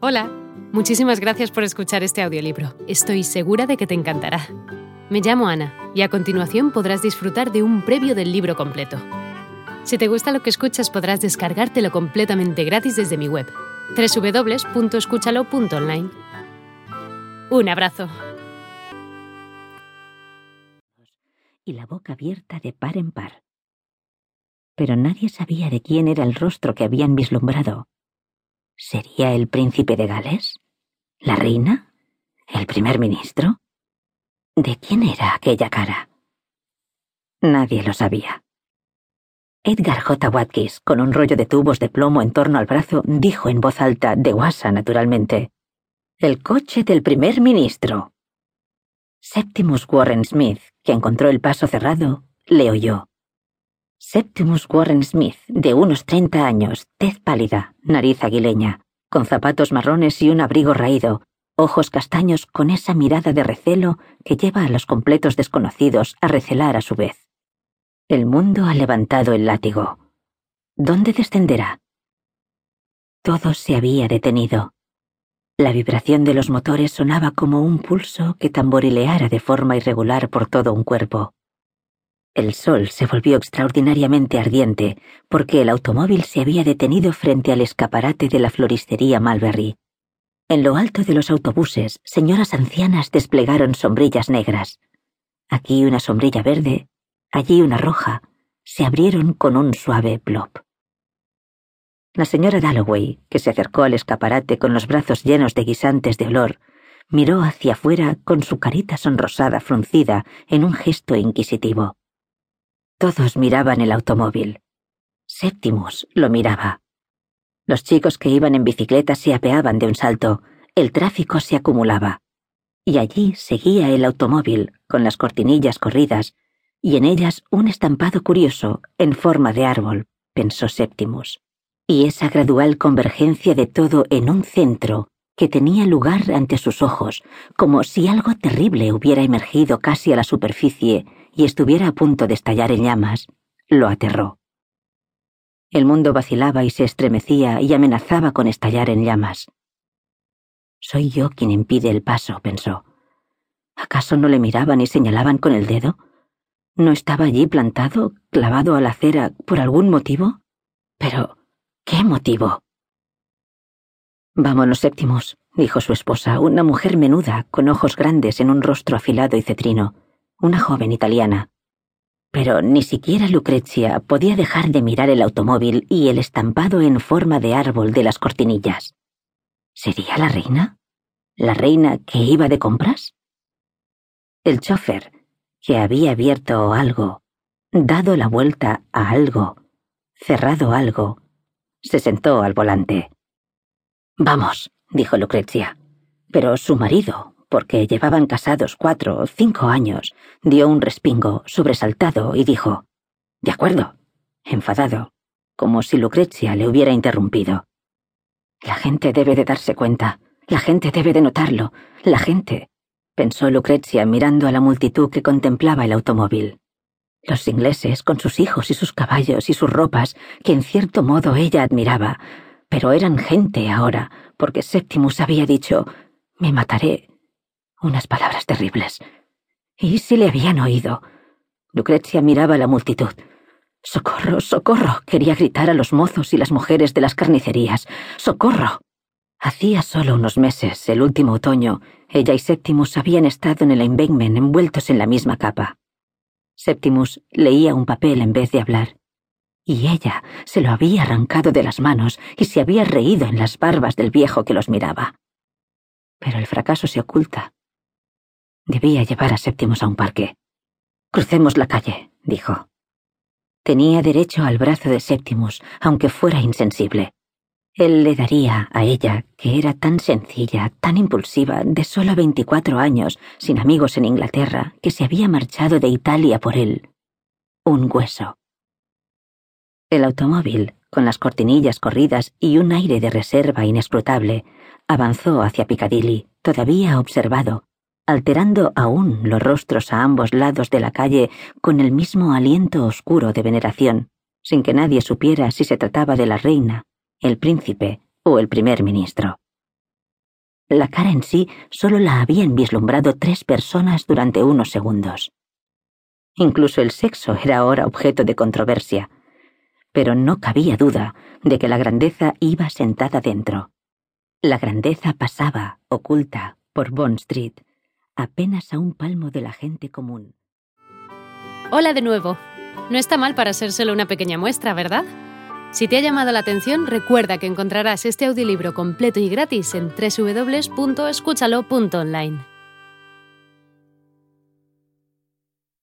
Hola, muchísimas gracias por escuchar este audiolibro. Estoy segura de que te encantará. Me llamo Ana y a continuación podrás disfrutar de un previo del libro completo. Si te gusta lo que escuchas podrás descargártelo completamente gratis desde mi web, www.escúchalo.online. Un abrazo. Y la boca abierta de par en par. Pero nadie sabía de quién era el rostro que habían vislumbrado ¿Sería el príncipe de Gales? ¿La reina? ¿El primer ministro? ¿De quién era aquella cara? Nadie lo sabía. Edgar J. Watkins, con un rollo de tubos de plomo en torno al brazo, dijo en voz alta, de guasa naturalmente, El coche del primer ministro. Septimus Warren Smith, que encontró el paso cerrado, le oyó. Septimus Warren Smith, de unos treinta años, tez pálida, nariz aguileña, con zapatos marrones y un abrigo raído, ojos castaños con esa mirada de recelo que lleva a los completos desconocidos a recelar a su vez. El mundo ha levantado el látigo. ¿Dónde descenderá? Todo se había detenido. La vibración de los motores sonaba como un pulso que tamborileara de forma irregular por todo un cuerpo. El sol se volvió extraordinariamente ardiente porque el automóvil se había detenido frente al escaparate de la floristería Malberry. En lo alto de los autobuses, señoras ancianas desplegaron sombrillas negras. Aquí una sombrilla verde, allí una roja, se abrieron con un suave plop. La señora Dalloway, que se acercó al escaparate con los brazos llenos de guisantes de olor, miró hacia afuera con su carita sonrosada fruncida en un gesto inquisitivo. Todos miraban el automóvil. Septimus lo miraba. Los chicos que iban en bicicleta se apeaban de un salto, el tráfico se acumulaba. Y allí seguía el automóvil, con las cortinillas corridas, y en ellas un estampado curioso, en forma de árbol, pensó Septimus. Y esa gradual convergencia de todo en un centro, que tenía lugar ante sus ojos, como si algo terrible hubiera emergido casi a la superficie y estuviera a punto de estallar en llamas, lo aterró. El mundo vacilaba y se estremecía y amenazaba con estallar en llamas. Soy yo quien impide el paso, pensó. ¿Acaso no le miraban y señalaban con el dedo? ¿No estaba allí plantado, clavado a la acera, por algún motivo? Pero, ¿qué motivo? Vámonos, séptimos, dijo su esposa, una mujer menuda, con ojos grandes en un rostro afilado y cetrino una joven italiana. Pero ni siquiera Lucrezia podía dejar de mirar el automóvil y el estampado en forma de árbol de las cortinillas. ¿Sería la reina? ¿La reina que iba de compras? El chofer, que había abierto algo, dado la vuelta a algo, cerrado algo, se sentó al volante. Vamos, dijo Lucrezia. Pero su marido, porque llevaban casados cuatro o cinco años, dio un respingo, sobresaltado, y dijo De acuerdo, enfadado, como si Lucrecia le hubiera interrumpido. La gente debe de darse cuenta, la gente debe de notarlo, la gente, pensó Lucrecia mirando a la multitud que contemplaba el automóvil. Los ingleses, con sus hijos y sus caballos y sus ropas, que en cierto modo ella admiraba, pero eran gente ahora, porque Septimus había dicho Me mataré, unas palabras terribles. ¿Y si le habían oído? Lucrecia miraba a la multitud. Socorro, socorro. quería gritar a los mozos y las mujeres de las carnicerías. Socorro. Hacía solo unos meses, el último otoño, ella y Septimus habían estado en el embankment envueltos en la misma capa. Septimus leía un papel en vez de hablar. Y ella se lo había arrancado de las manos y se había reído en las barbas del viejo que los miraba. Pero el fracaso se oculta Debía llevar a Séptimos a un parque. Crucemos la calle, dijo. Tenía derecho al brazo de Séptimos, aunque fuera insensible. Él le daría a ella, que era tan sencilla, tan impulsiva, de solo veinticuatro años, sin amigos en Inglaterra, que se había marchado de Italia por él, un hueso. El automóvil, con las cortinillas corridas y un aire de reserva inescrutable, avanzó hacia Piccadilly, todavía observado, alterando aún los rostros a ambos lados de la calle con el mismo aliento oscuro de veneración, sin que nadie supiera si se trataba de la reina, el príncipe o el primer ministro. La cara en sí solo la habían vislumbrado tres personas durante unos segundos. Incluso el sexo era ahora objeto de controversia, pero no cabía duda de que la grandeza iba sentada dentro. La grandeza pasaba, oculta, por Bond Street, apenas a un palmo de la gente común. Hola de nuevo. No está mal para ser solo una pequeña muestra, ¿verdad? Si te ha llamado la atención, recuerda que encontrarás este audiolibro completo y gratis en www.escúchalo.online.